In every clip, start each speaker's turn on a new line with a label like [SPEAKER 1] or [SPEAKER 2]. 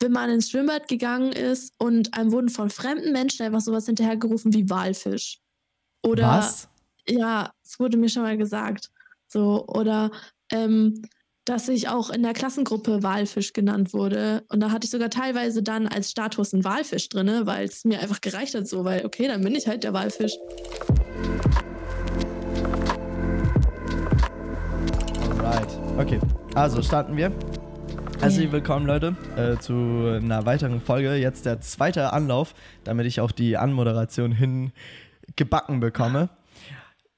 [SPEAKER 1] wenn man ins Schwimmbad gegangen ist und einem wurden von fremden Menschen einfach sowas hinterhergerufen wie Walfisch. Oder
[SPEAKER 2] Was?
[SPEAKER 1] ja, es wurde mir schon mal gesagt. So, oder ähm, dass ich auch in der Klassengruppe Walfisch genannt wurde. Und da hatte ich sogar teilweise dann als Status einen Walfisch drin, weil es mir einfach gereicht hat, so, weil, okay, dann bin ich halt der Walfisch.
[SPEAKER 2] Alright. Okay, also starten wir. Herzlich willkommen, Leute, äh, zu einer weiteren Folge. Jetzt der zweite Anlauf, damit ich auch die Anmoderation hin gebacken bekomme.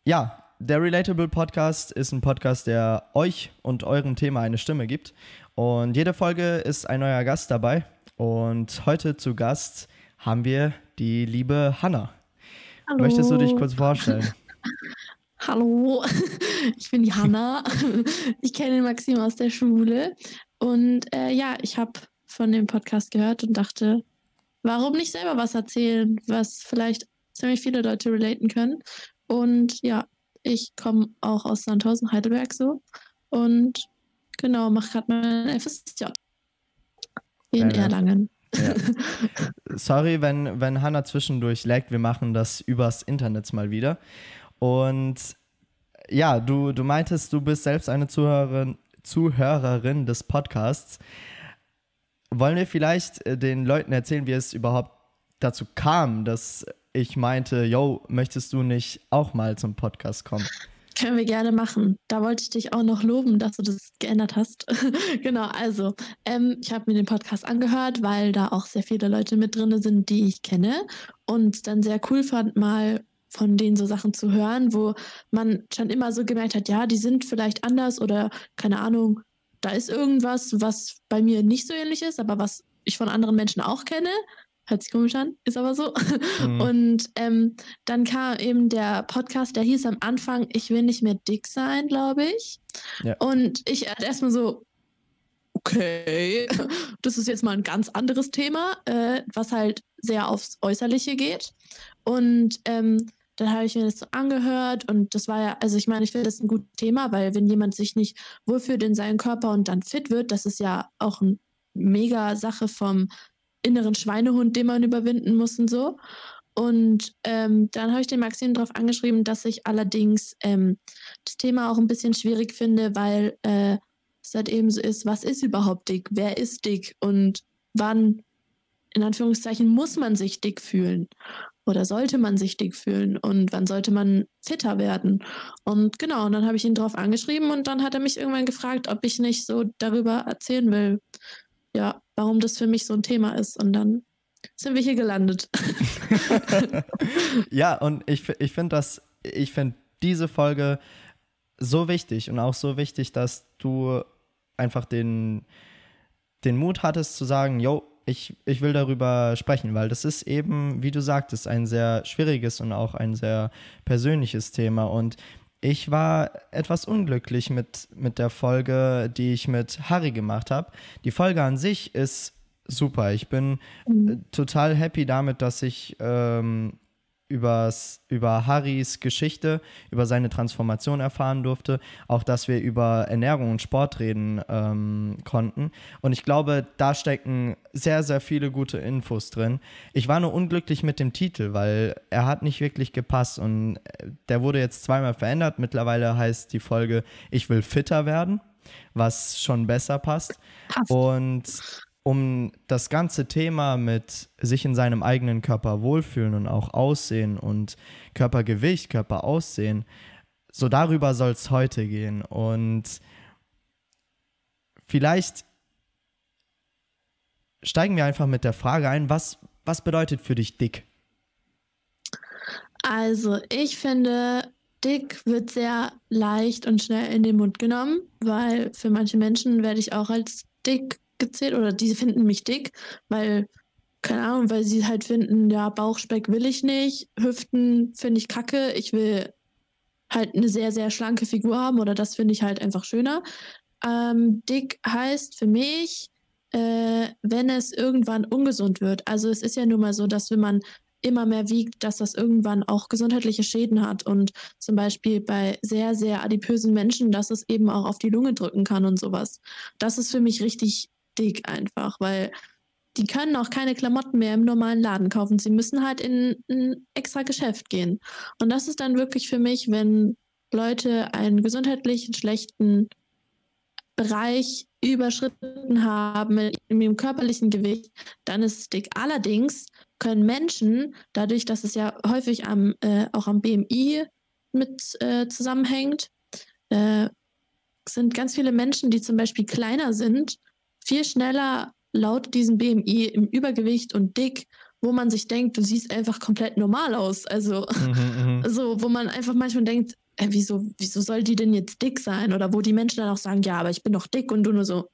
[SPEAKER 2] Ja, der Relatable Podcast ist ein Podcast, der euch und eurem Thema eine Stimme gibt. Und jede Folge ist ein neuer Gast dabei. Und heute zu Gast haben wir die liebe Hanna.
[SPEAKER 1] Hallo.
[SPEAKER 2] Möchtest du dich kurz vorstellen?
[SPEAKER 1] Hallo, ich bin die Hanna. Ich kenne den Maxim aus der Schule. Und äh, ja, ich habe von dem Podcast gehört und dachte, warum nicht selber was erzählen, was vielleicht ziemlich viele Leute relaten können. Und ja, ich komme auch aus Sandhausen, Heidelberg so. Und genau, mache gerade mein FSJ in
[SPEAKER 2] Geil.
[SPEAKER 1] Erlangen.
[SPEAKER 2] Ja. Sorry, wenn, wenn Hanna zwischendurch laggt, wir machen das übers Internet mal wieder. Und ja, du, du meintest, du bist selbst eine Zuhörerin, Zuhörerin des Podcasts. Wollen wir vielleicht äh, den Leuten erzählen, wie es überhaupt dazu kam, dass ich meinte, yo, möchtest du nicht auch mal zum Podcast kommen?
[SPEAKER 1] Können wir gerne machen. Da wollte ich dich auch noch loben, dass du das geändert hast. genau, also ähm, ich habe mir den Podcast angehört, weil da auch sehr viele Leute mit drin sind, die ich kenne und dann sehr cool fand, mal von denen so Sachen zu hören, wo man schon immer so gemerkt hat, ja, die sind vielleicht anders oder keine Ahnung, da ist irgendwas, was bei mir nicht so ähnlich ist, aber was ich von anderen Menschen auch kenne. Hört sich komisch an, ist aber so.
[SPEAKER 2] Mhm.
[SPEAKER 1] Und ähm, dann kam eben der Podcast, der hieß am Anfang, ich will nicht mehr dick sein, glaube ich.
[SPEAKER 2] Ja.
[SPEAKER 1] Und ich hatte erstmal so, okay, das ist jetzt mal ein ganz anderes Thema, äh, was halt sehr aufs Äußerliche geht. Und ähm, dann habe ich mir das so angehört und das war ja, also ich meine, ich finde das ein gutes Thema, weil wenn jemand sich nicht wohlfühlt in seinem Körper und dann fit wird, das ist ja auch eine mega Sache vom inneren Schweinehund, den man überwinden muss und so. Und ähm, dann habe ich den Maxim darauf angeschrieben, dass ich allerdings ähm, das Thema auch ein bisschen schwierig finde, weil äh, es halt eben so ist, was ist überhaupt dick? Wer ist dick? Und wann, in Anführungszeichen, muss man sich dick fühlen? Oder sollte man sich dick fühlen? Und wann sollte man fitter werden? Und genau, und dann habe ich ihn darauf angeschrieben und dann hat er mich irgendwann gefragt, ob ich nicht so darüber erzählen will, ja, warum das für mich so ein Thema ist. Und dann sind wir hier gelandet.
[SPEAKER 2] ja, und ich, ich finde das, ich finde diese Folge so wichtig und auch so wichtig, dass du einfach den, den Mut hattest zu sagen, yo, ich, ich will darüber sprechen, weil das ist eben, wie du sagtest, ein sehr schwieriges und auch ein sehr persönliches Thema. Und ich war etwas unglücklich mit, mit der Folge, die ich mit Harry gemacht habe. Die Folge an sich ist super. Ich bin äh, total happy damit, dass ich ähm, übers, über Harrys Geschichte, über seine Transformation erfahren durfte. Auch, dass wir über Ernährung und Sport reden ähm, konnten. Und ich glaube, da stecken sehr, sehr viele gute Infos drin. Ich war nur unglücklich mit dem Titel, weil er hat nicht wirklich gepasst. Und äh, der wurde jetzt zweimal verändert. Mittlerweile heißt die Folge Ich will fitter werden, was schon besser passt.
[SPEAKER 1] Passt.
[SPEAKER 2] Und um das ganze Thema mit sich in seinem eigenen Körper wohlfühlen und auch Aussehen und Körpergewicht, Körperaussehen, so darüber soll es heute gehen. Und vielleicht steigen wir einfach mit der Frage ein, was, was bedeutet für dich dick?
[SPEAKER 1] Also, ich finde, dick wird sehr leicht und schnell in den Mund genommen, weil für manche Menschen werde ich auch als dick gezählt oder die finden mich dick, weil, keine Ahnung, weil sie halt finden, ja, Bauchspeck will ich nicht, Hüften finde ich kacke, ich will halt eine sehr, sehr schlanke Figur haben oder das finde ich halt einfach schöner. Ähm, dick heißt für mich, äh, wenn es irgendwann ungesund wird. Also es ist ja nun mal so, dass wenn man immer mehr wiegt, dass das irgendwann auch gesundheitliche Schäden hat und zum Beispiel bei sehr, sehr adipösen Menschen, dass es eben auch auf die Lunge drücken kann und sowas. Das ist für mich richtig dick einfach, weil die können auch keine Klamotten mehr im normalen Laden kaufen. Sie müssen halt in ein extra Geschäft gehen. Und das ist dann wirklich für mich, wenn Leute einen gesundheitlichen schlechten Bereich überschritten haben in ihrem körperlichen Gewicht, dann ist es dick. Allerdings können Menschen, dadurch, dass es ja häufig am, äh, auch am BMI mit äh, zusammenhängt, äh, sind ganz viele Menschen, die zum Beispiel kleiner sind, viel schneller laut diesem BMI im Übergewicht und dick, wo man sich denkt, du siehst einfach komplett normal aus. Also, mhm, mhm. so, wo man einfach manchmal denkt, äh, wieso, wieso soll die denn jetzt dick sein? Oder wo die Menschen dann auch sagen, ja, aber ich bin doch dick und du nur so,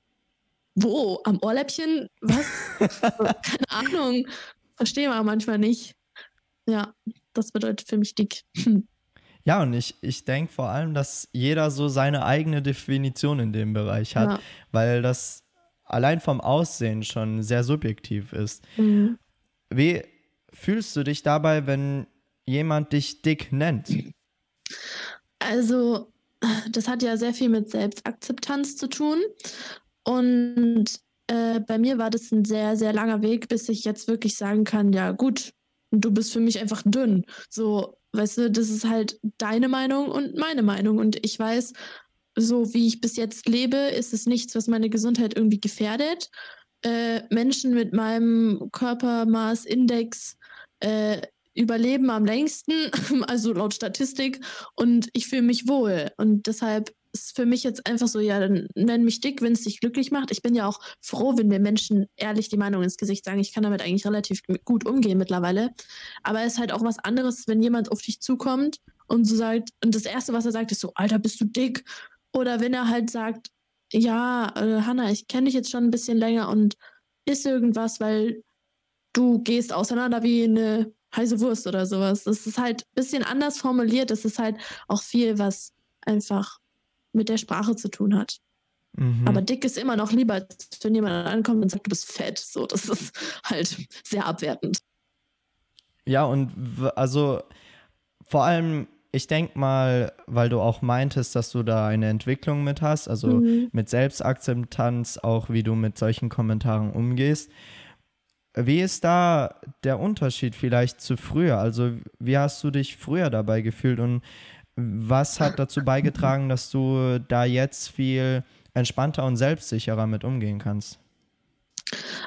[SPEAKER 1] wo? Am Ohrläppchen? Was? Keine Ahnung. Verstehe man manchmal nicht. Ja, das bedeutet für mich dick.
[SPEAKER 2] Ja, und ich, ich denke vor allem, dass jeder so seine eigene Definition in dem Bereich hat, ja. weil das allein vom Aussehen schon sehr subjektiv ist. Mhm. Wie fühlst du dich dabei, wenn jemand dich dick nennt?
[SPEAKER 1] Also, das hat ja sehr viel mit Selbstakzeptanz zu tun. Und äh, bei mir war das ein sehr, sehr langer Weg, bis ich jetzt wirklich sagen kann, ja gut, du bist für mich einfach dünn. So, weißt du, das ist halt deine Meinung und meine Meinung. Und ich weiß, so wie ich bis jetzt lebe, ist es nichts, was meine Gesundheit irgendwie gefährdet. Äh, Menschen mit meinem Körpermaßindex äh, überleben am längsten, also laut Statistik, und ich fühle mich wohl. Und deshalb ist für mich jetzt einfach so, ja, dann nenn mich dick, wenn es dich glücklich macht. Ich bin ja auch froh, wenn mir Menschen ehrlich die Meinung ins Gesicht sagen. Ich kann damit eigentlich relativ gut umgehen mittlerweile. Aber es ist halt auch was anderes, wenn jemand auf dich zukommt und so sagt, und das Erste, was er sagt, ist so, Alter, bist du dick? Oder wenn er halt sagt, ja, äh, Hanna, ich kenne dich jetzt schon ein bisschen länger und ist irgendwas, weil du gehst auseinander wie eine heiße Wurst oder sowas. Das ist halt ein bisschen anders formuliert. Das ist halt auch viel, was einfach mit der Sprache zu tun hat. Mhm. Aber dick ist immer noch lieber, als wenn jemand ankommt und sagt, du bist fett. So, das ist halt sehr abwertend.
[SPEAKER 2] Ja, und also vor allem, ich denke mal, weil du auch meintest, dass du da eine Entwicklung mit hast, also mhm. mit Selbstakzeptanz, auch wie du mit solchen Kommentaren umgehst. Wie ist da der Unterschied vielleicht zu früher? Also, wie hast du dich früher dabei gefühlt und was hat dazu beigetragen, dass du da jetzt viel entspannter und selbstsicherer mit umgehen kannst?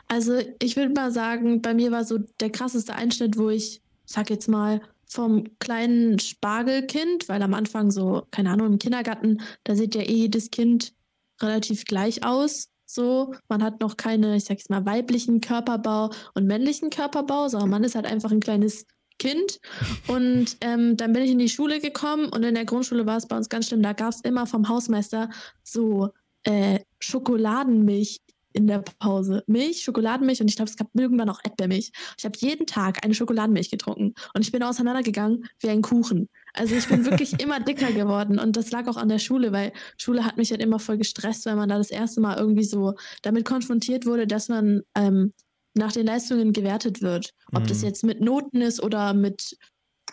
[SPEAKER 1] Also, ich würde mal sagen, bei mir war so der krasseste Einschnitt, wo ich, sag jetzt mal, vom kleinen Spargelkind, weil am Anfang so, keine Ahnung, im Kindergarten, da sieht ja eh jedes Kind relativ gleich aus. So, man hat noch keine, ich sag jetzt mal, weiblichen Körperbau und männlichen Körperbau, sondern man ist halt einfach ein kleines Kind. Und ähm, dann bin ich in die Schule gekommen und in der Grundschule war es bei uns ganz schlimm. Da gab es immer vom Hausmeister so äh, Schokoladenmilch in der Pause. Milch, Schokoladenmilch und ich glaube, es gab irgendwann auch Erdbeermilch. Ich habe jeden Tag eine Schokoladenmilch getrunken und ich bin auseinandergegangen wie ein Kuchen. Also ich bin wirklich immer dicker geworden und das lag auch an der Schule, weil Schule hat mich halt immer voll gestresst, weil man da das erste Mal irgendwie so damit konfrontiert wurde, dass man ähm, nach den Leistungen gewertet wird. Ob mhm. das jetzt mit Noten ist oder mit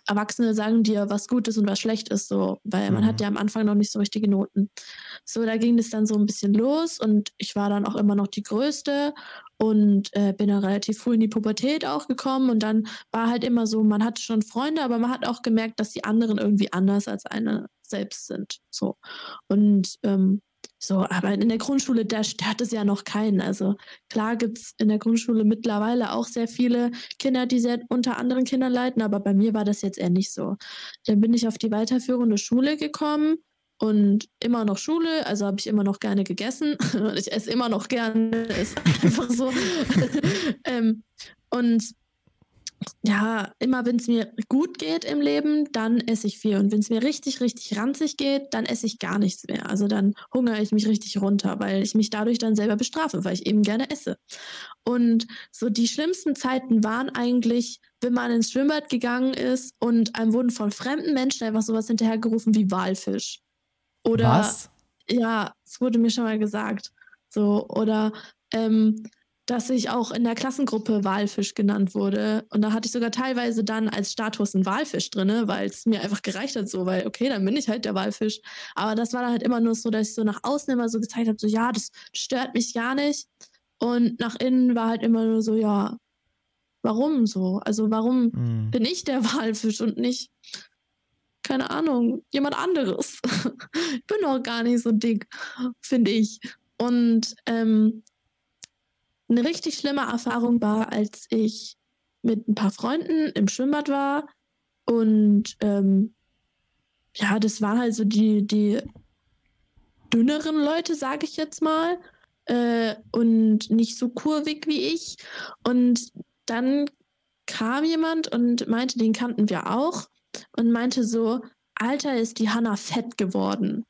[SPEAKER 1] Erwachsene sagen dir, was gut ist und was schlecht ist, so, weil mhm. man hat mhm. ja am Anfang noch nicht so richtige Noten. So, da ging es dann so ein bisschen los und ich war dann auch immer noch die Größte und äh, bin dann relativ früh in die Pubertät auch gekommen und dann war halt immer so, man hatte schon Freunde, aber man hat auch gemerkt, dass die anderen irgendwie anders als eine selbst sind. So. Und ähm, so, aber in der Grundschule, da stört es ja noch keinen. Also klar gibt es in der Grundschule mittlerweile auch sehr viele Kinder, die sehr unter anderen Kindern leiden, aber bei mir war das jetzt eher nicht so. Dann bin ich auf die weiterführende Schule gekommen und immer noch Schule, also habe ich immer noch gerne gegessen. ich esse immer noch gerne, ist einfach so. ähm, und ja, immer wenn es mir gut geht im Leben, dann esse ich viel. Und wenn es mir richtig, richtig ranzig geht, dann esse ich gar nichts mehr. Also dann hungere ich mich richtig runter, weil ich mich dadurch dann selber bestrafe, weil ich eben gerne esse. Und so die schlimmsten Zeiten waren eigentlich, wenn man ins Schwimmbad gegangen ist und einem wurden von fremden Menschen einfach sowas hinterhergerufen wie Walfisch. Oder Was? ja, es wurde mir schon mal gesagt. So, oder ähm, dass ich auch in der Klassengruppe Walfisch genannt wurde. Und da hatte ich sogar teilweise dann als Status einen Walfisch drin, weil es mir einfach gereicht hat, so, weil, okay, dann bin ich halt der Walfisch. Aber das war dann halt immer nur so, dass ich so nach außen immer so gezeigt habe, so, ja, das stört mich gar nicht. Und nach innen war halt immer nur so, ja, warum so? Also warum mhm. bin ich der Walfisch und nicht, keine Ahnung, jemand anderes? ich bin doch gar nicht so dick, finde ich. Und ähm, eine richtig schlimme Erfahrung war, als ich mit ein paar Freunden im Schwimmbad war und ähm, ja, das waren halt so die, die dünneren Leute, sage ich jetzt mal, äh, und nicht so kurvig wie ich. Und dann kam jemand und meinte, den kannten wir auch, und meinte so, Alter, ist die Hanna fett geworden.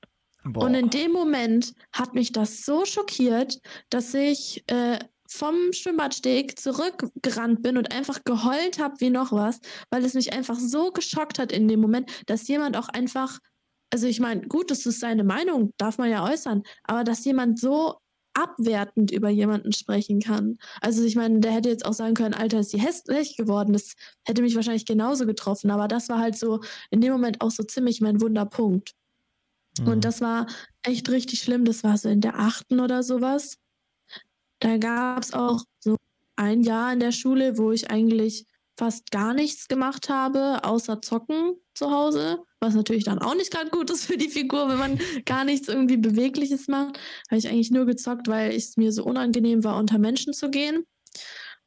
[SPEAKER 1] Boah. Und in dem Moment hat mich das so schockiert, dass ich äh, vom Schwimmbadsteg zurückgerannt bin und einfach geheult habe wie noch was, weil es mich einfach so geschockt hat in dem Moment, dass jemand auch einfach, also ich meine, gut, das ist seine Meinung, darf man ja äußern, aber dass jemand so abwertend über jemanden sprechen kann. Also ich meine, der hätte jetzt auch sagen können, Alter, ist sie hässlich geworden. Das hätte mich wahrscheinlich genauso getroffen. Aber das war halt so in dem Moment auch so ziemlich mein Wunderpunkt. Mhm. Und das war echt richtig schlimm. Das war so in der achten oder sowas. Da gab es auch so ein Jahr in der Schule, wo ich eigentlich fast gar nichts gemacht habe, außer zocken zu Hause, was natürlich dann auch nicht gerade gut ist für die Figur, wenn man gar nichts irgendwie Bewegliches macht. Habe ich eigentlich nur gezockt, weil es mir so unangenehm war, unter Menschen zu gehen.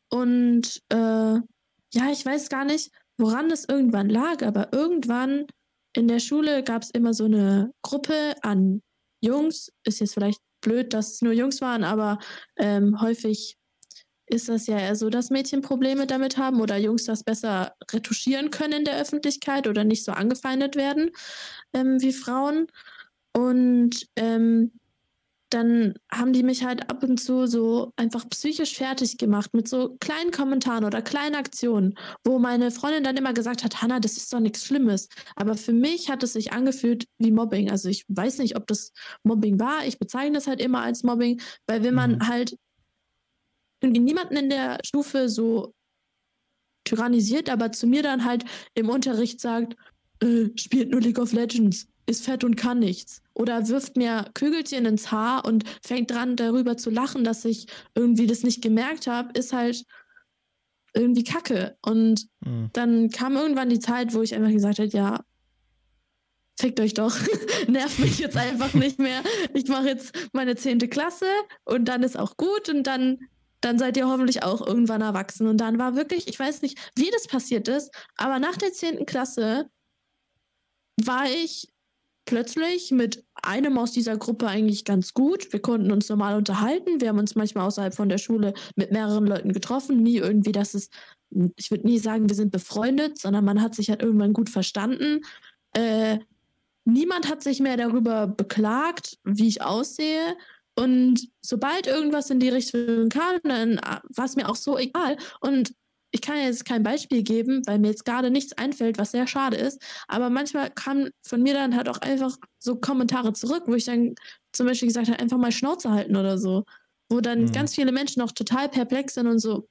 [SPEAKER 1] Und äh, ja, ich weiß gar nicht, woran das irgendwann lag, aber irgendwann in der Schule gab es immer so eine Gruppe an Jungs, ist jetzt vielleicht blöd, dass es nur Jungs waren, aber ähm, häufig ist das ja eher so, dass Mädchen Probleme damit haben oder Jungs das besser retuschieren können in der Öffentlichkeit oder nicht so angefeindet werden ähm, wie Frauen. Und ähm, dann haben die mich halt ab und zu so einfach psychisch fertig gemacht mit so kleinen Kommentaren oder kleinen Aktionen, wo meine Freundin dann immer gesagt hat, Hanna, das ist doch nichts Schlimmes. Aber für mich hat es sich angefühlt wie Mobbing. Also ich weiß nicht, ob das Mobbing war. Ich bezeichne das halt immer als Mobbing, weil wenn man mhm. halt irgendwie niemanden in der Stufe so tyrannisiert, aber zu mir dann halt im Unterricht sagt, äh, spielt nur League of Legends, ist fett und kann nichts. Oder wirft mir Kügelchen ins Haar und fängt dran, darüber zu lachen, dass ich irgendwie das nicht gemerkt habe, ist halt irgendwie kacke. Und mhm. dann kam irgendwann die Zeit, wo ich einfach gesagt habe, ja, fickt euch doch, nervt mich jetzt einfach nicht mehr. Ich mache jetzt meine zehnte Klasse und dann ist auch gut und dann dann seid ihr hoffentlich auch irgendwann erwachsen. Und dann war wirklich, ich weiß nicht, wie das passiert ist, aber nach der 10. Klasse war ich plötzlich mit einem aus dieser Gruppe eigentlich ganz gut. Wir konnten uns normal unterhalten. Wir haben uns manchmal außerhalb von der Schule mit mehreren Leuten getroffen. Nie irgendwie, dass es, ich würde nie sagen, wir sind befreundet, sondern man hat sich halt irgendwann gut verstanden. Äh, niemand hat sich mehr darüber beklagt, wie ich aussehe. Und sobald irgendwas in die Richtung kam, dann ah, war es mir auch so egal. Und ich kann jetzt kein Beispiel geben, weil mir jetzt gerade nichts einfällt, was sehr schade ist. Aber manchmal kamen von mir dann halt auch einfach so Kommentare zurück, wo ich dann zum Beispiel gesagt habe, einfach mal Schnauze halten oder so. Wo dann mhm. ganz viele Menschen auch total perplex sind und so,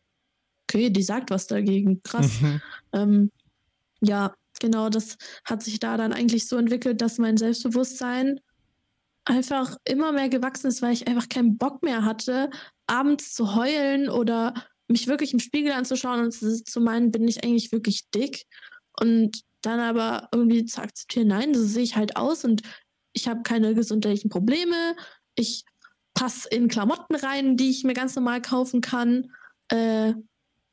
[SPEAKER 1] okay, die sagt was dagegen. Krass. Mhm. Ähm, ja, genau, das hat sich da dann eigentlich so entwickelt, dass mein Selbstbewusstsein einfach immer mehr gewachsen ist, weil ich einfach keinen Bock mehr hatte, abends zu heulen oder mich wirklich im Spiegel anzuschauen und zu meinen, bin ich eigentlich wirklich dick? Und dann aber irgendwie zu akzeptieren, nein, so sehe ich halt aus und ich habe keine gesundheitlichen Probleme. Ich passe in Klamotten rein, die ich mir ganz normal kaufen kann. Äh,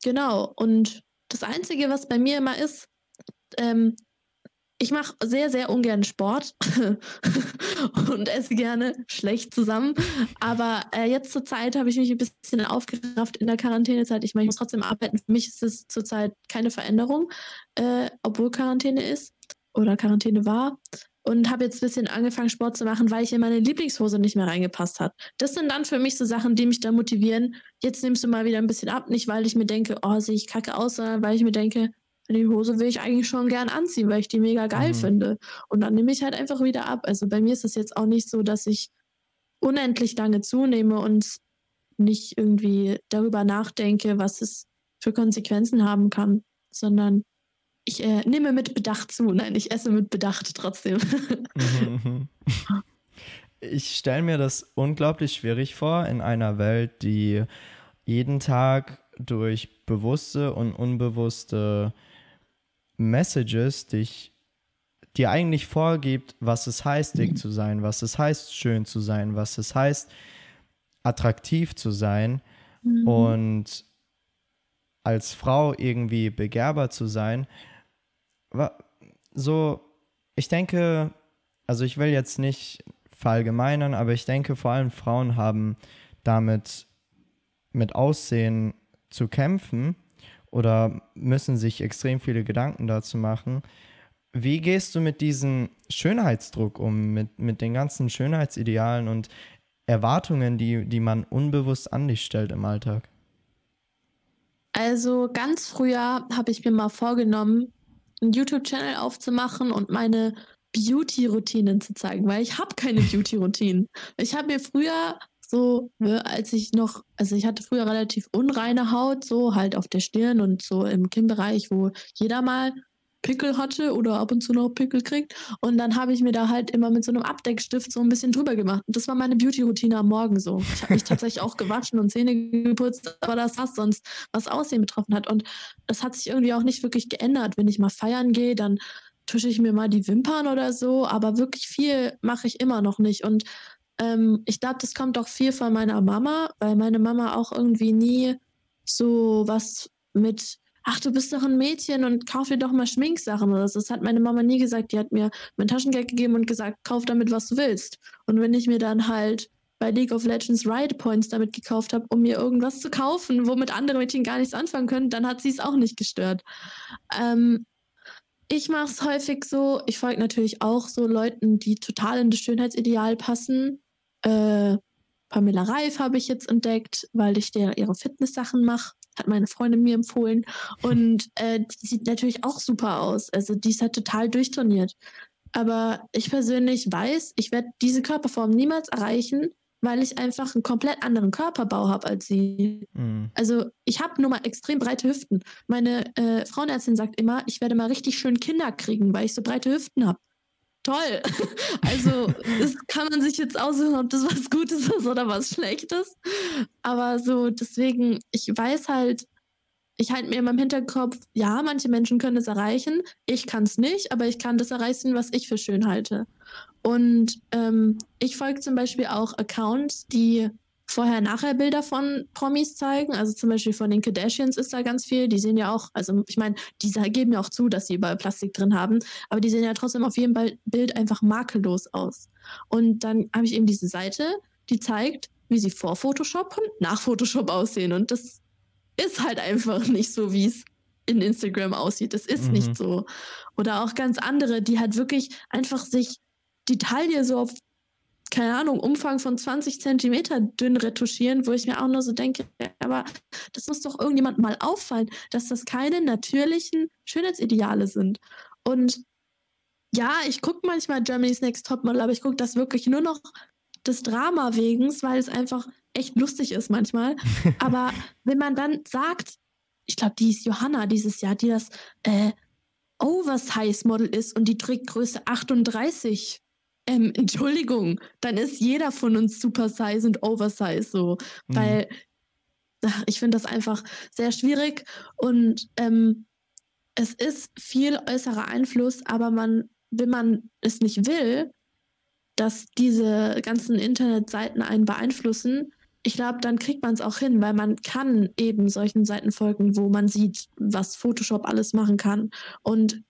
[SPEAKER 1] genau. Und das Einzige, was bei mir immer ist, ähm, ich mache sehr, sehr ungern Sport und esse gerne schlecht zusammen. Aber äh, jetzt zur Zeit habe ich mich ein bisschen aufgerafft in der Quarantänezeit. Ich meine, ich muss trotzdem arbeiten. Für mich ist es zurzeit keine Veränderung, äh, obwohl Quarantäne ist oder Quarantäne war. Und habe jetzt ein bisschen angefangen, Sport zu machen, weil ich in meine Lieblingshose nicht mehr reingepasst hat. Das sind dann für mich so Sachen, die mich da motivieren. Jetzt nimmst du mal wieder ein bisschen ab. Nicht, weil ich mir denke, oh, sehe ich kacke aus, sondern weil ich mir denke, die Hose will ich eigentlich schon gern anziehen, weil ich die mega geil mhm. finde. Und dann nehme ich halt einfach wieder ab. Also bei mir ist es jetzt auch nicht so, dass ich unendlich lange zunehme und nicht irgendwie darüber nachdenke, was es für Konsequenzen haben kann, sondern ich äh, nehme mit Bedacht zu. Nein, ich esse mit Bedacht trotzdem.
[SPEAKER 2] Mhm, mhm. ich stelle mir das unglaublich schwierig vor in einer Welt, die jeden Tag durch bewusste und unbewusste Messages dich dir eigentlich vorgibt, was es heißt, dick zu sein, was es heißt, schön zu sein, was es heißt, attraktiv zu sein mhm. und als Frau irgendwie begehrbar zu sein. So, ich denke, also ich will jetzt nicht verallgemeinern, aber ich denke, vor allem Frauen haben damit mit Aussehen zu kämpfen oder müssen sich extrem viele Gedanken dazu machen. Wie gehst du mit diesem Schönheitsdruck um, mit, mit den ganzen Schönheitsidealen und Erwartungen, die, die man unbewusst an dich stellt im Alltag?
[SPEAKER 1] Also ganz früher habe ich mir mal vorgenommen, einen YouTube-Channel aufzumachen und meine Beauty-Routinen zu zeigen, weil ich habe keine Beauty-Routinen. Ich habe mir früher so, ne, als ich noch, also ich hatte früher relativ unreine Haut, so halt auf der Stirn und so im Kinnbereich, wo jeder mal Pickel hatte oder ab und zu noch Pickel kriegt. Und dann habe ich mir da halt immer mit so einem Abdeckstift so ein bisschen drüber gemacht. Und das war meine Beauty-Routine am Morgen so. Ich habe mich tatsächlich auch gewaschen und Zähne geputzt, aber das was sonst was Aussehen betroffen hat. Und das hat sich irgendwie auch nicht wirklich geändert. Wenn ich mal feiern gehe, dann tusche ich mir mal die Wimpern oder so, aber wirklich viel mache ich immer noch nicht. Und ähm, ich glaube, das kommt auch viel von meiner Mama, weil meine Mama auch irgendwie nie so was mit ach, du bist doch ein Mädchen und kauf dir doch mal Schminksachen oder so. Das hat meine Mama nie gesagt. Die hat mir mein Taschengeld gegeben und gesagt, kauf damit, was du willst. Und wenn ich mir dann halt bei League of Legends Ride Points damit gekauft habe, um mir irgendwas zu kaufen, womit andere Mädchen gar nichts anfangen können, dann hat sie es auch nicht gestört. Ähm, ich mache es häufig so, ich folge natürlich auch so Leuten, die total in das Schönheitsideal passen. Äh, Pamela Reif habe ich jetzt entdeckt, weil ich der ihre Fitness-Sachen mache hat meine Freundin mir empfohlen. Und äh, die sieht natürlich auch super aus. Also die ist halt total durchtrainiert. Aber ich persönlich weiß, ich werde diese Körperform niemals erreichen, weil ich einfach einen komplett anderen Körperbau habe als sie. Mhm. Also ich habe nur mal extrem breite Hüften. Meine äh, Frauenärztin sagt immer, ich werde mal richtig schön Kinder kriegen, weil ich so breite Hüften habe toll. Also, das kann man sich jetzt aussuchen, ob das was Gutes ist oder was Schlechtes. Aber so, deswegen, ich weiß halt, ich halte mir immer im Hinterkopf, ja, manche Menschen können es erreichen. Ich kann es nicht, aber ich kann das erreichen, was ich für schön halte. Und ähm, ich folge zum Beispiel auch Accounts, die Vorher-Nachher-Bilder von Promis zeigen. Also zum Beispiel von den Kardashians ist da ganz viel. Die sehen ja auch, also ich meine, die geben ja auch zu, dass sie überall Plastik drin haben, aber die sehen ja trotzdem auf jedem Bild einfach makellos aus. Und dann habe ich eben diese Seite, die zeigt, wie sie vor Photoshop und nach Photoshop aussehen. Und das ist halt einfach nicht so, wie es in Instagram aussieht. Das ist mhm. nicht so. Oder auch ganz andere, die halt wirklich einfach sich die Taille so auf keine Ahnung, Umfang von 20 Zentimeter dünn retuschieren, wo ich mir auch nur so denke, aber das muss doch irgendjemand mal auffallen, dass das keine natürlichen Schönheitsideale sind. Und ja, ich gucke manchmal Germany's Next Topmodel, aber ich gucke das wirklich nur noch des Drama wegen, weil es einfach echt lustig ist manchmal. aber wenn man dann sagt, ich glaube, die ist Johanna dieses Jahr, die das äh, Oversize-Model ist und die trägt Größe 38 ähm, Entschuldigung, dann ist jeder von uns Super Size und Oversize so, mhm. weil ach, ich finde das einfach sehr schwierig und ähm, es ist viel äußerer Einfluss, aber man, wenn man es nicht will, dass diese ganzen Internetseiten einen beeinflussen, ich glaube, dann kriegt man es auch hin, weil man kann eben solchen Seiten folgen, wo man sieht, was Photoshop alles machen kann. Und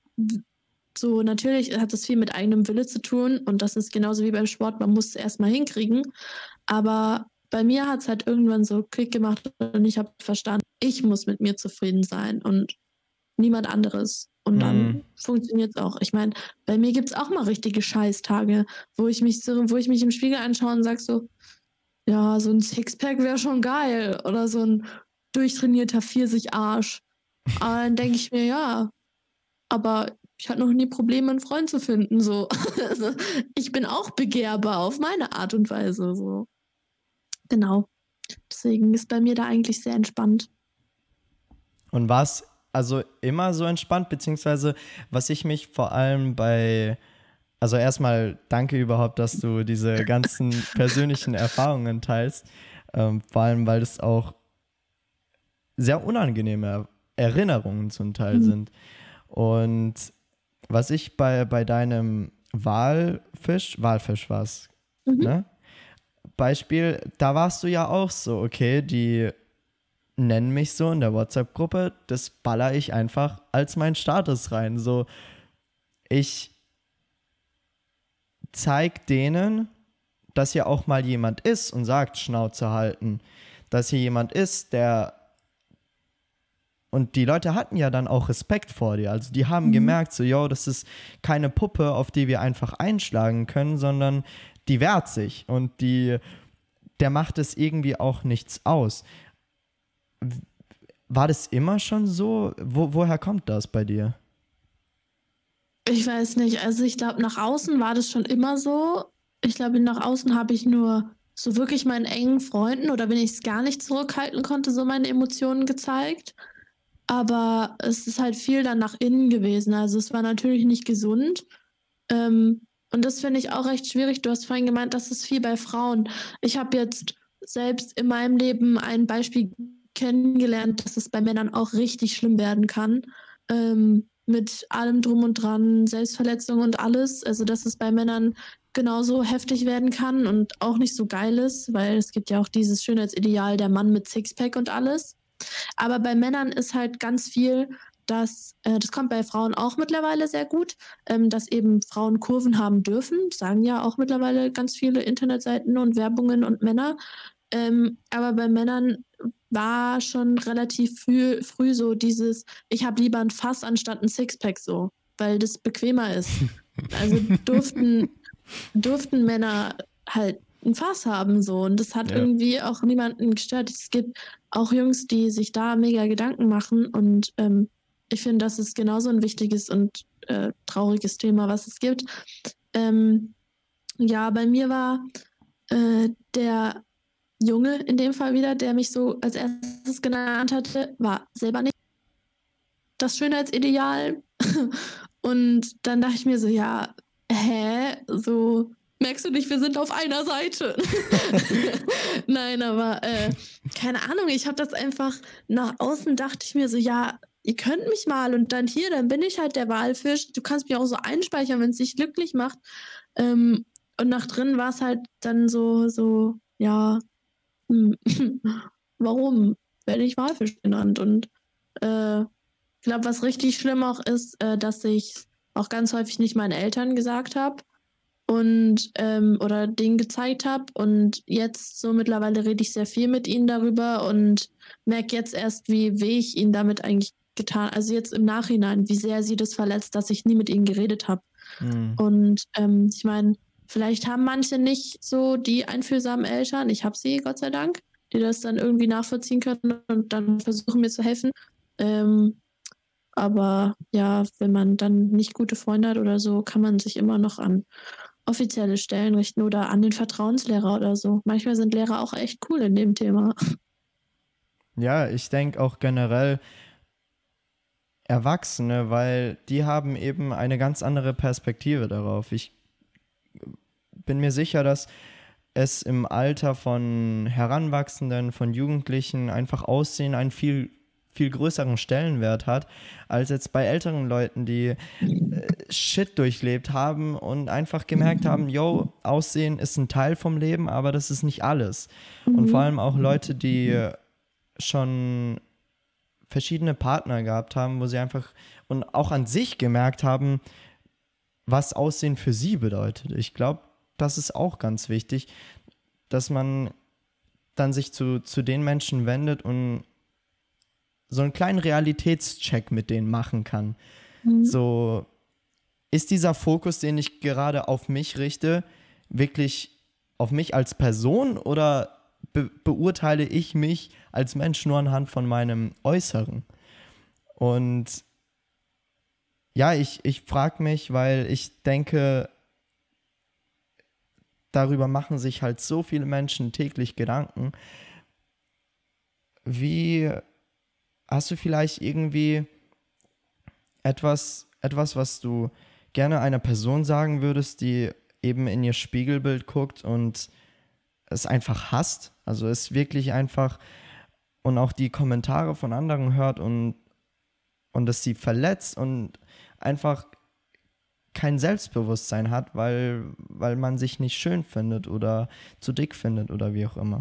[SPEAKER 1] so, natürlich hat das viel mit eigenem Wille zu tun und das ist genauso wie beim Sport, man muss es erstmal hinkriegen. Aber bei mir hat es halt irgendwann so Klick gemacht und ich habe verstanden, ich muss mit mir zufrieden sein und niemand anderes. Und dann mm. funktioniert es auch. Ich meine, bei mir gibt es auch mal richtige Scheißtage, wo ich mich so, wo ich mich im Spiegel anschaue und sage so, ja, so ein Sixpack wäre schon geil. Oder so ein durchtrainierter Pfirsich-Arsch. Aber dann denke ich mir, ja, aber ich hatte noch nie Probleme, einen Freund zu finden. So. Also, ich bin auch begehrbar auf meine Art und Weise. So. Genau. Deswegen ist bei mir da eigentlich sehr entspannt.
[SPEAKER 2] Und war es also immer so entspannt, beziehungsweise was ich mich vor allem bei also erstmal danke überhaupt, dass du diese ganzen persönlichen Erfahrungen teilst. Ähm, vor allem, weil es auch sehr unangenehme Erinnerungen zum Teil mhm. sind. Und was ich bei, bei deinem Walfisch, Walfisch war es, mhm. ne? Beispiel, da warst du ja auch so, okay, die nennen mich so in der WhatsApp-Gruppe, das baller ich einfach als mein Status rein. So, ich zeig denen, dass hier auch mal jemand ist und sagt, Schnauze halten. Dass hier jemand ist, der. Und die Leute hatten ja dann auch Respekt vor dir. Also die haben mhm. gemerkt, so, yo, das ist keine Puppe, auf die wir einfach einschlagen können, sondern die wehrt sich und die, der macht es irgendwie auch nichts aus. War das immer schon so? Wo, woher kommt das bei dir?
[SPEAKER 1] Ich weiß nicht. Also ich glaube, nach außen war das schon immer so. Ich glaube, nach außen habe ich nur so wirklich meinen engen Freunden oder wenn ich es gar nicht zurückhalten konnte, so meine Emotionen gezeigt. Aber es ist halt viel dann nach innen gewesen. Also es war natürlich nicht gesund. Ähm, und das finde ich auch recht schwierig. Du hast vorhin gemeint, das ist viel bei Frauen. Ich habe jetzt selbst in meinem Leben ein Beispiel kennengelernt, dass es bei Männern auch richtig schlimm werden kann. Ähm, mit allem drum und dran, Selbstverletzung und alles. Also, dass es bei Männern genauso heftig werden kann und auch nicht so geil ist, weil es gibt ja auch dieses Schönheitsideal, der Mann mit Sixpack und alles. Aber bei Männern ist halt ganz viel, dass, äh, das kommt bei Frauen auch mittlerweile sehr gut, ähm, dass eben Frauen Kurven haben dürfen, sagen ja auch mittlerweile ganz viele Internetseiten und Werbungen und Männer. Ähm, aber bei Männern war schon relativ früh, früh so dieses, ich habe lieber ein Fass anstatt ein Sixpack so, weil das bequemer ist. Also durften, durften Männer halt ein Fass haben so und das hat ja. irgendwie auch niemanden gestört. Es gibt auch Jungs, die sich da mega Gedanken machen und ähm, ich finde, das ist genauso ein wichtiges und äh, trauriges Thema, was es gibt. Ähm, ja, bei mir war äh, der Junge in dem Fall wieder, der mich so als erstes genannt hatte, war selber nicht das Schönheitsideal. Und dann dachte ich mir so, ja, hä? So, merkst du nicht, wir sind auf einer Seite. Nein, aber äh, keine Ahnung, ich habe das einfach nach außen dachte ich mir so, ja, ihr könnt mich mal und dann hier, dann bin ich halt der Walfisch. Du kannst mich auch so einspeichern, wenn es dich glücklich macht. Ähm, und nach drin war es halt dann so, so, ja, hm, warum werde ich Walfisch genannt? Und äh, ich glaube, was richtig schlimm auch ist, äh, dass ich auch ganz häufig nicht meinen Eltern gesagt habe und ähm, oder denen gezeigt habe. Und jetzt so mittlerweile rede ich sehr viel mit ihnen darüber und merke jetzt erst, wie weh ich ihnen damit eigentlich getan, also jetzt im Nachhinein, wie sehr sie das verletzt, dass ich nie mit ihnen geredet habe. Mhm. Und ähm, ich meine, Vielleicht haben manche nicht so die einfühlsamen Eltern. Ich habe sie, Gott sei Dank, die das dann irgendwie nachvollziehen können und dann versuchen mir zu helfen. Ähm, aber ja, wenn man dann nicht gute Freunde hat oder so, kann man sich immer noch an offizielle Stellen richten oder an den Vertrauenslehrer oder so. Manchmal sind Lehrer auch echt cool in dem Thema.
[SPEAKER 2] Ja, ich denke auch generell Erwachsene, weil die haben eben eine ganz andere Perspektive darauf. Ich bin mir sicher, dass es im Alter von Heranwachsenden, von Jugendlichen einfach Aussehen einen viel, viel größeren Stellenwert hat, als jetzt bei älteren Leuten, die äh, Shit durchlebt haben und einfach gemerkt haben, yo, Aussehen ist ein Teil vom Leben, aber das ist nicht alles. Mhm. Und vor allem auch Leute, die schon verschiedene Partner gehabt haben, wo sie einfach und auch an sich gemerkt haben, was Aussehen für sie bedeutet. Ich glaube, das ist auch ganz wichtig, dass man dann sich zu, zu den Menschen wendet und so einen kleinen Realitätscheck mit denen machen kann. Mhm. So, ist dieser Fokus, den ich gerade auf mich richte, wirklich auf mich als Person oder be beurteile ich mich als Mensch nur anhand von meinem Äußeren? Und ja, ich, ich frage mich, weil ich denke, darüber machen sich halt so viele Menschen täglich Gedanken. Wie hast du vielleicht irgendwie etwas, etwas, was du gerne einer Person sagen würdest, die eben in ihr Spiegelbild guckt und es einfach hasst? Also es wirklich einfach und auch die Kommentare von anderen hört und, und es sie verletzt und einfach kein Selbstbewusstsein hat, weil, weil man sich nicht schön findet oder zu dick findet oder wie auch immer.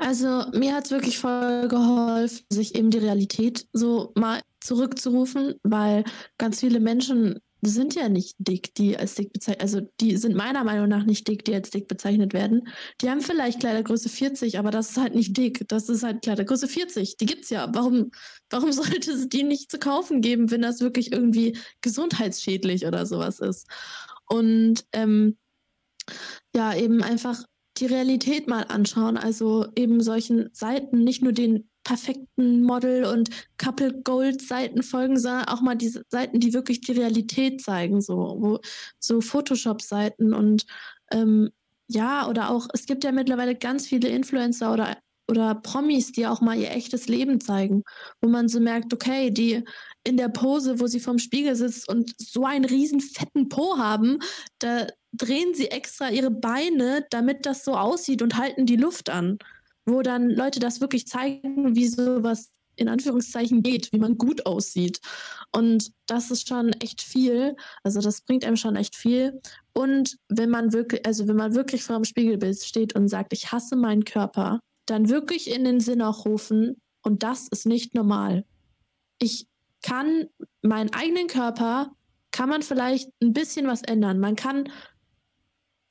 [SPEAKER 1] Also mir hat es wirklich voll geholfen, sich eben die Realität so mal zurückzurufen, weil ganz viele Menschen sind ja nicht dick, die als dick bezeichnet, also die sind meiner Meinung nach nicht dick, die als dick bezeichnet werden. Die haben vielleicht Kleidergröße 40, aber das ist halt nicht dick. Das ist halt Kleidergröße 40. Die gibt's ja. Warum, warum sollte es die nicht zu kaufen geben, wenn das wirklich irgendwie gesundheitsschädlich oder sowas ist? Und ähm, ja, eben einfach die Realität mal anschauen. Also eben solchen Seiten, nicht nur den perfekten Model- und Couple-Gold-Seiten folgen, sondern auch mal diese Seiten, die wirklich die Realität zeigen, so, so Photoshop-Seiten und ähm, ja, oder auch, es gibt ja mittlerweile ganz viele Influencer oder, oder Promis, die auch mal ihr echtes Leben zeigen, wo man so merkt, okay, die in der Pose, wo sie vorm Spiegel sitzt und so einen riesen fetten Po haben, da drehen sie extra ihre Beine, damit das so aussieht und halten die Luft an wo dann Leute das wirklich zeigen, wie sowas in Anführungszeichen geht, wie man gut aussieht. Und das ist schon echt viel. Also das bringt einem schon echt viel. Und wenn man wirklich, also wenn man wirklich vor dem Spiegelbild steht und sagt, ich hasse meinen Körper, dann wirklich in den Sinn auch rufen, und das ist nicht normal. Ich kann meinen eigenen Körper, kann man vielleicht ein bisschen was ändern. Man kann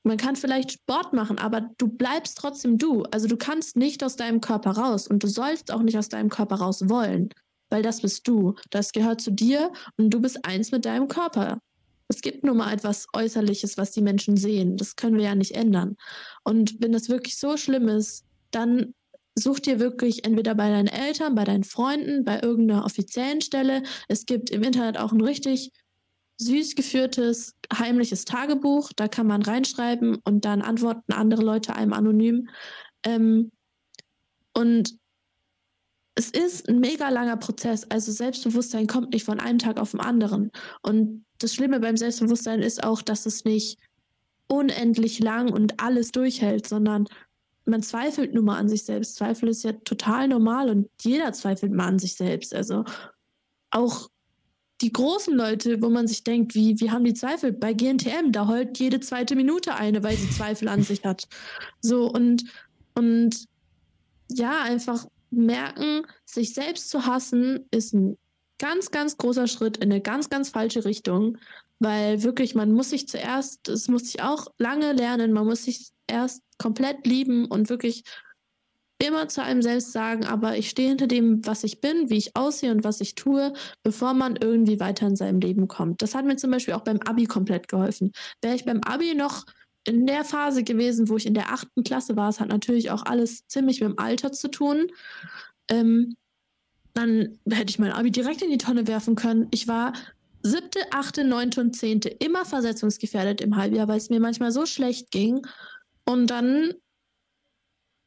[SPEAKER 1] man kann vielleicht Sport machen, aber du bleibst trotzdem du. Also du kannst nicht aus deinem Körper raus und du sollst auch nicht aus deinem Körper raus wollen, weil das bist du. Das gehört zu dir und du bist eins mit deinem Körper. Es gibt nun mal etwas Äußerliches, was die Menschen sehen. Das können wir ja nicht ändern. Und wenn das wirklich so schlimm ist, dann such dir wirklich entweder bei deinen Eltern, bei deinen Freunden, bei irgendeiner offiziellen Stelle. Es gibt im Internet auch ein richtig süß geführtes, heimliches Tagebuch. Da kann man reinschreiben und dann antworten andere Leute einem anonym. Ähm, und es ist ein mega langer Prozess. Also Selbstbewusstsein kommt nicht von einem Tag auf den anderen. Und das Schlimme beim Selbstbewusstsein ist auch, dass es nicht unendlich lang und alles durchhält, sondern man zweifelt nur mal an sich selbst. Zweifel ist ja total normal und jeder zweifelt mal an sich selbst. Also auch die großen Leute, wo man sich denkt, wie, wie haben die Zweifel? Bei GNTM, da heult jede zweite Minute eine, weil sie Zweifel an sich hat. So und, und ja, einfach merken, sich selbst zu hassen, ist ein ganz, ganz großer Schritt in eine ganz, ganz falsche Richtung, weil wirklich, man muss sich zuerst, das muss ich auch lange lernen, man muss sich erst komplett lieben und wirklich immer zu einem selbst sagen, aber ich stehe hinter dem, was ich bin, wie ich aussehe und was ich tue, bevor man irgendwie weiter in seinem Leben kommt. Das hat mir zum Beispiel auch beim Abi komplett geholfen. Wäre ich beim Abi noch in der Phase gewesen, wo ich in der achten Klasse war, es hat natürlich auch alles ziemlich mit dem Alter zu tun, ähm, dann hätte ich mein Abi direkt in die Tonne werfen können. Ich war siebte, achte, neunte und zehnte immer versetzungsgefährdet im Halbjahr, weil es mir manchmal so schlecht ging. Und dann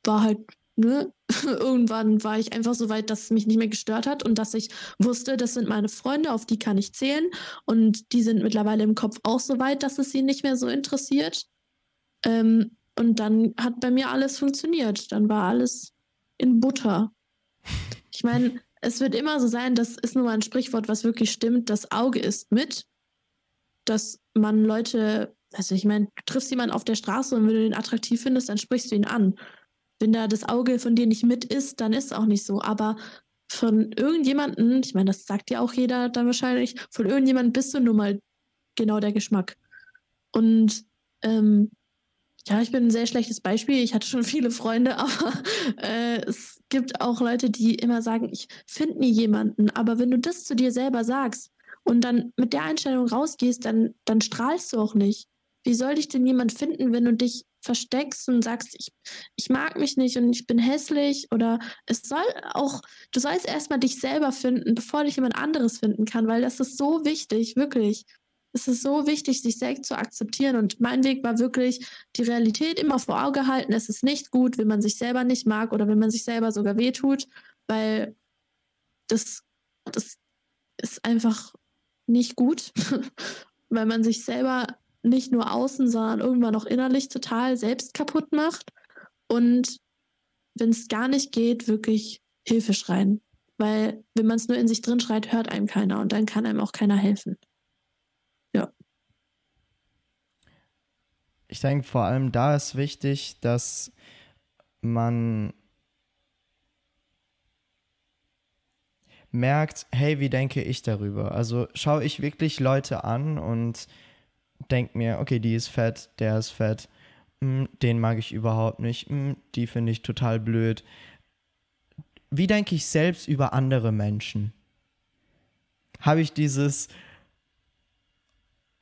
[SPEAKER 1] war halt ne, irgendwann war ich einfach so weit, dass es mich nicht mehr gestört hat und dass ich wusste, das sind meine Freunde, auf die kann ich zählen. Und die sind mittlerweile im Kopf auch so weit, dass es sie nicht mehr so interessiert. Ähm, und dann hat bei mir alles funktioniert. Dann war alles in Butter. Ich meine, es wird immer so sein, das ist nur mal ein Sprichwort, was wirklich stimmt. Das Auge ist mit, dass man Leute, also ich meine, du triffst jemanden auf der Straße und wenn du ihn attraktiv findest, dann sprichst du ihn an wenn da das Auge von dir nicht mit ist, dann ist es auch nicht so. Aber von irgendjemandem, ich meine, das sagt ja auch jeder dann wahrscheinlich, von irgendjemandem bist du nun mal genau der Geschmack. Und ähm, ja, ich bin ein sehr schlechtes Beispiel. Ich hatte schon viele Freunde, aber äh, es gibt auch Leute, die immer sagen, ich finde nie jemanden. Aber wenn du das zu dir selber sagst und dann mit der Einstellung rausgehst, dann, dann strahlst du auch nicht. Wie soll dich denn jemand finden, wenn du dich versteckst und sagst, ich, ich mag mich nicht und ich bin hässlich oder es soll auch, du sollst erstmal dich selber finden, bevor dich jemand anderes finden kann, weil das ist so wichtig, wirklich. Es ist so wichtig, sich selbst zu akzeptieren. Und mein Weg war wirklich, die Realität immer vor Auge halten. Es ist nicht gut, wenn man sich selber nicht mag oder wenn man sich selber sogar wehtut, weil das, das ist einfach nicht gut. weil man sich selber nicht nur außen, sondern irgendwann auch innerlich total selbst kaputt macht. Und wenn es gar nicht geht, wirklich Hilfe schreien. Weil wenn man es nur in sich drin schreit, hört einem keiner und dann kann einem auch keiner helfen. Ja.
[SPEAKER 2] Ich denke, vor allem da ist wichtig, dass man merkt, hey, wie denke ich darüber? Also schaue ich wirklich Leute an und denke mir, okay, die ist fett, der ist fett, hm, den mag ich überhaupt nicht, hm, die finde ich total blöd. Wie denke ich selbst über andere Menschen? Habe ich dieses,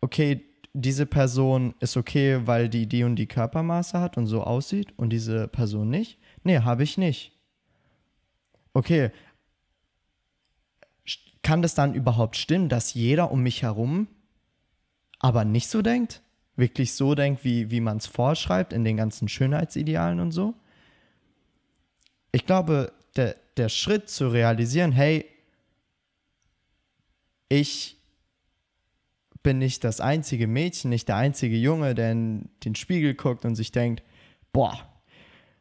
[SPEAKER 2] okay, diese Person ist okay, weil die die und die Körpermaße hat und so aussieht und diese Person nicht? Nee, habe ich nicht. Okay, kann das dann überhaupt stimmen, dass jeder um mich herum aber nicht so denkt? Wirklich so denkt, wie, wie man es vorschreibt in den ganzen Schönheitsidealen und so? Ich glaube, der, der Schritt zu realisieren, hey, ich bin nicht das einzige Mädchen, nicht der einzige Junge, der in den Spiegel guckt und sich denkt, boah,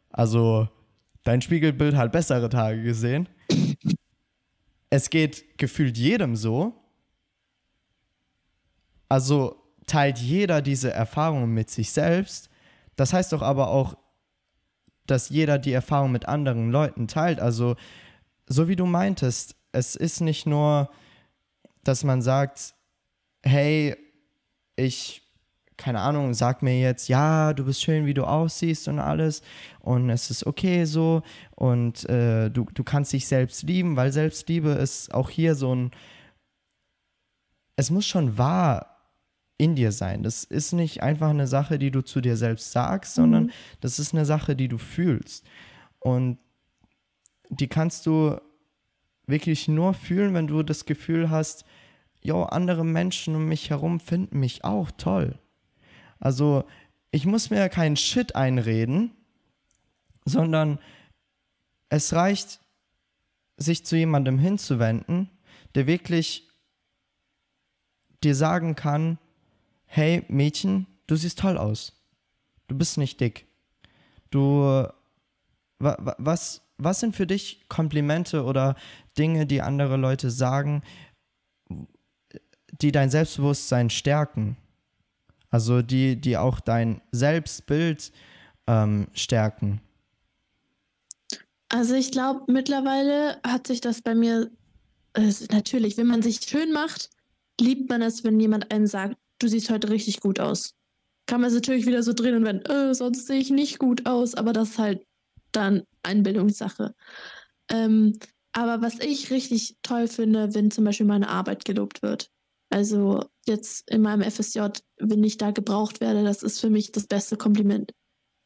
[SPEAKER 2] also dein Spiegelbild hat bessere Tage gesehen es geht gefühlt jedem so. Also teilt jeder diese Erfahrungen mit sich selbst. Das heißt doch aber auch, dass jeder die Erfahrung mit anderen Leuten teilt. Also, so wie du meintest, es ist nicht nur, dass man sagt, hey, ich keine Ahnung, sag mir jetzt, ja, du bist schön, wie du aussiehst und alles und es ist okay so und äh, du, du kannst dich selbst lieben, weil Selbstliebe ist auch hier so ein, es muss schon wahr in dir sein. Das ist nicht einfach eine Sache, die du zu dir selbst sagst, sondern mhm. das ist eine Sache, die du fühlst. Und die kannst du wirklich nur fühlen, wenn du das Gefühl hast, jo, andere Menschen um mich herum finden mich auch toll. Also ich muss mir keinen Shit einreden, sondern es reicht, sich zu jemandem hinzuwenden, der wirklich dir sagen kann, hey Mädchen, du siehst toll aus. Du bist nicht dick. Du, was, was sind für dich Komplimente oder Dinge, die andere Leute sagen, die dein Selbstbewusstsein stärken? Also die, die auch dein Selbstbild ähm, stärken.
[SPEAKER 1] Also ich glaube, mittlerweile hat sich das bei mir, äh, natürlich, wenn man sich schön macht, liebt man es, wenn jemand einem sagt, du siehst heute richtig gut aus. Kann man es natürlich wieder so drehen und wenn, äh, sonst sehe ich nicht gut aus, aber das ist halt dann Einbildungssache. Ähm, aber was ich richtig toll finde, wenn zum Beispiel meine Arbeit gelobt wird. Also jetzt in meinem FSJ, wenn ich da gebraucht werde, das ist für mich das beste Kompliment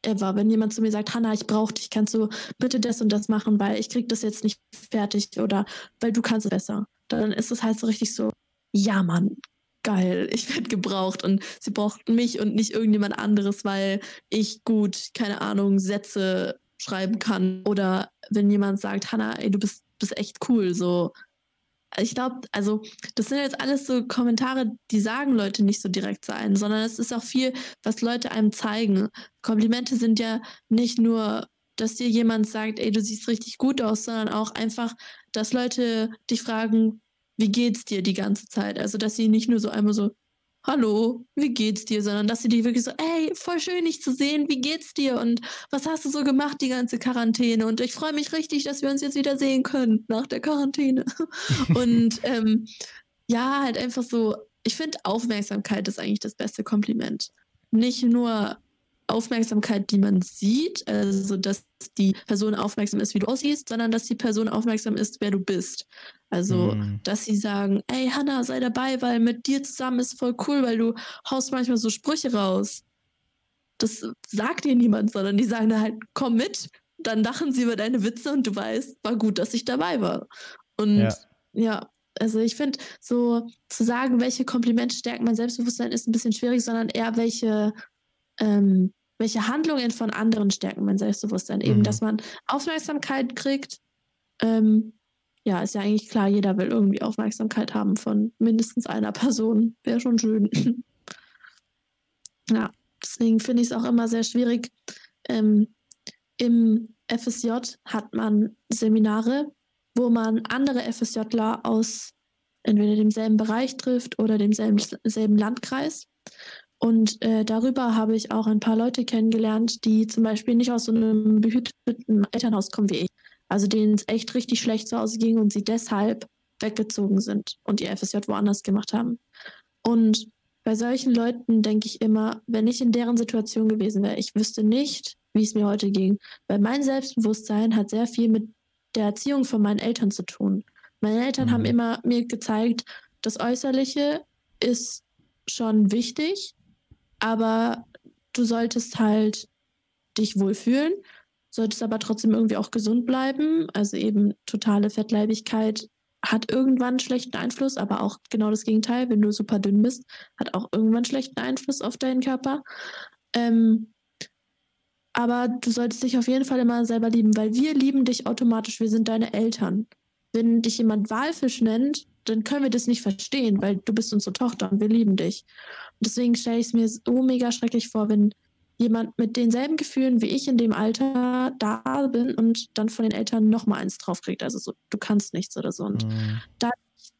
[SPEAKER 1] ever. Wenn jemand zu mir sagt, Hanna, ich brauche dich, kannst du bitte das und das machen, weil ich krieg das jetzt nicht fertig oder weil du kannst es besser. Dann ist es halt so richtig so, ja Mann, geil, ich werde gebraucht und sie braucht mich und nicht irgendjemand anderes, weil ich gut, keine Ahnung, Sätze schreiben kann. Oder wenn jemand sagt, Hanna, ey, du bist, bist echt cool, so ich glaube, also das sind jetzt alles so Kommentare, die sagen Leute nicht so direkt sein, sondern es ist auch viel, was Leute einem zeigen. Komplimente sind ja nicht nur, dass dir jemand sagt, ey, du siehst richtig gut aus, sondern auch einfach, dass Leute dich fragen, wie geht's dir die ganze Zeit? Also, dass sie nicht nur so einmal so, hallo, wie geht's dir, sondern dass sie dich wirklich so, ey, voll schön, dich zu sehen, wie geht's dir und was hast du so gemacht die ganze Quarantäne und ich freue mich richtig, dass wir uns jetzt wieder sehen können nach der Quarantäne. und ähm, ja, halt einfach so, ich finde Aufmerksamkeit ist eigentlich das beste Kompliment. Nicht nur Aufmerksamkeit, die man sieht, also dass die Person aufmerksam ist, wie du aussiehst, sondern dass die Person aufmerksam ist, wer du bist. Also, mm. dass sie sagen, ey Hannah, sei dabei, weil mit dir zusammen ist voll cool, weil du haust manchmal so Sprüche raus. Das sagt dir niemand, sondern die sagen da halt, komm mit, dann lachen sie über deine Witze und du weißt, war gut, dass ich dabei war. Und ja, ja also ich finde, so zu sagen, welche Komplimente stärken mein Selbstbewusstsein, ist ein bisschen schwierig, sondern eher welche ähm, welche Handlungen von anderen stärken mein Selbstbewusstsein. Eben, mhm. dass man Aufmerksamkeit kriegt ähm, ja, ist ja eigentlich klar, jeder will irgendwie Aufmerksamkeit haben von mindestens einer Person. Wäre schon schön. ja, deswegen finde ich es auch immer sehr schwierig. Ähm, Im FSJ hat man Seminare, wo man andere FSJler aus entweder demselben Bereich trifft oder demselben selben Landkreis. Und äh, darüber habe ich auch ein paar Leute kennengelernt, die zum Beispiel nicht aus so einem behüteten Elternhaus kommen wie ich. Also denen es echt richtig schlecht zu Hause ging und sie deshalb weggezogen sind und ihr FSJ woanders gemacht haben. Und bei solchen Leuten denke ich immer, wenn ich in deren Situation gewesen wäre, ich wüsste nicht, wie es mir heute ging. Weil mein Selbstbewusstsein hat sehr viel mit der Erziehung von meinen Eltern zu tun. Meine Eltern mhm. haben immer mir gezeigt, das Äußerliche ist schon wichtig, aber du solltest halt dich wohlfühlen, solltest aber trotzdem irgendwie auch gesund bleiben. Also eben totale Fettleibigkeit hat irgendwann schlechten Einfluss, aber auch genau das Gegenteil, wenn du super dünn bist, hat auch irgendwann schlechten Einfluss auf deinen Körper. Ähm, aber du solltest dich auf jeden Fall immer selber lieben, weil wir lieben dich automatisch, wir sind deine Eltern. Wenn dich jemand Walfisch nennt, dann können wir das nicht verstehen, weil du bist unsere Tochter und wir lieben dich. Und deswegen stelle ich es mir so mega schrecklich vor, wenn jemand mit denselben Gefühlen wie ich in dem Alter da bin und dann von den Eltern noch mal eins draufkriegt. Also so, du kannst nichts oder so. Und mhm. da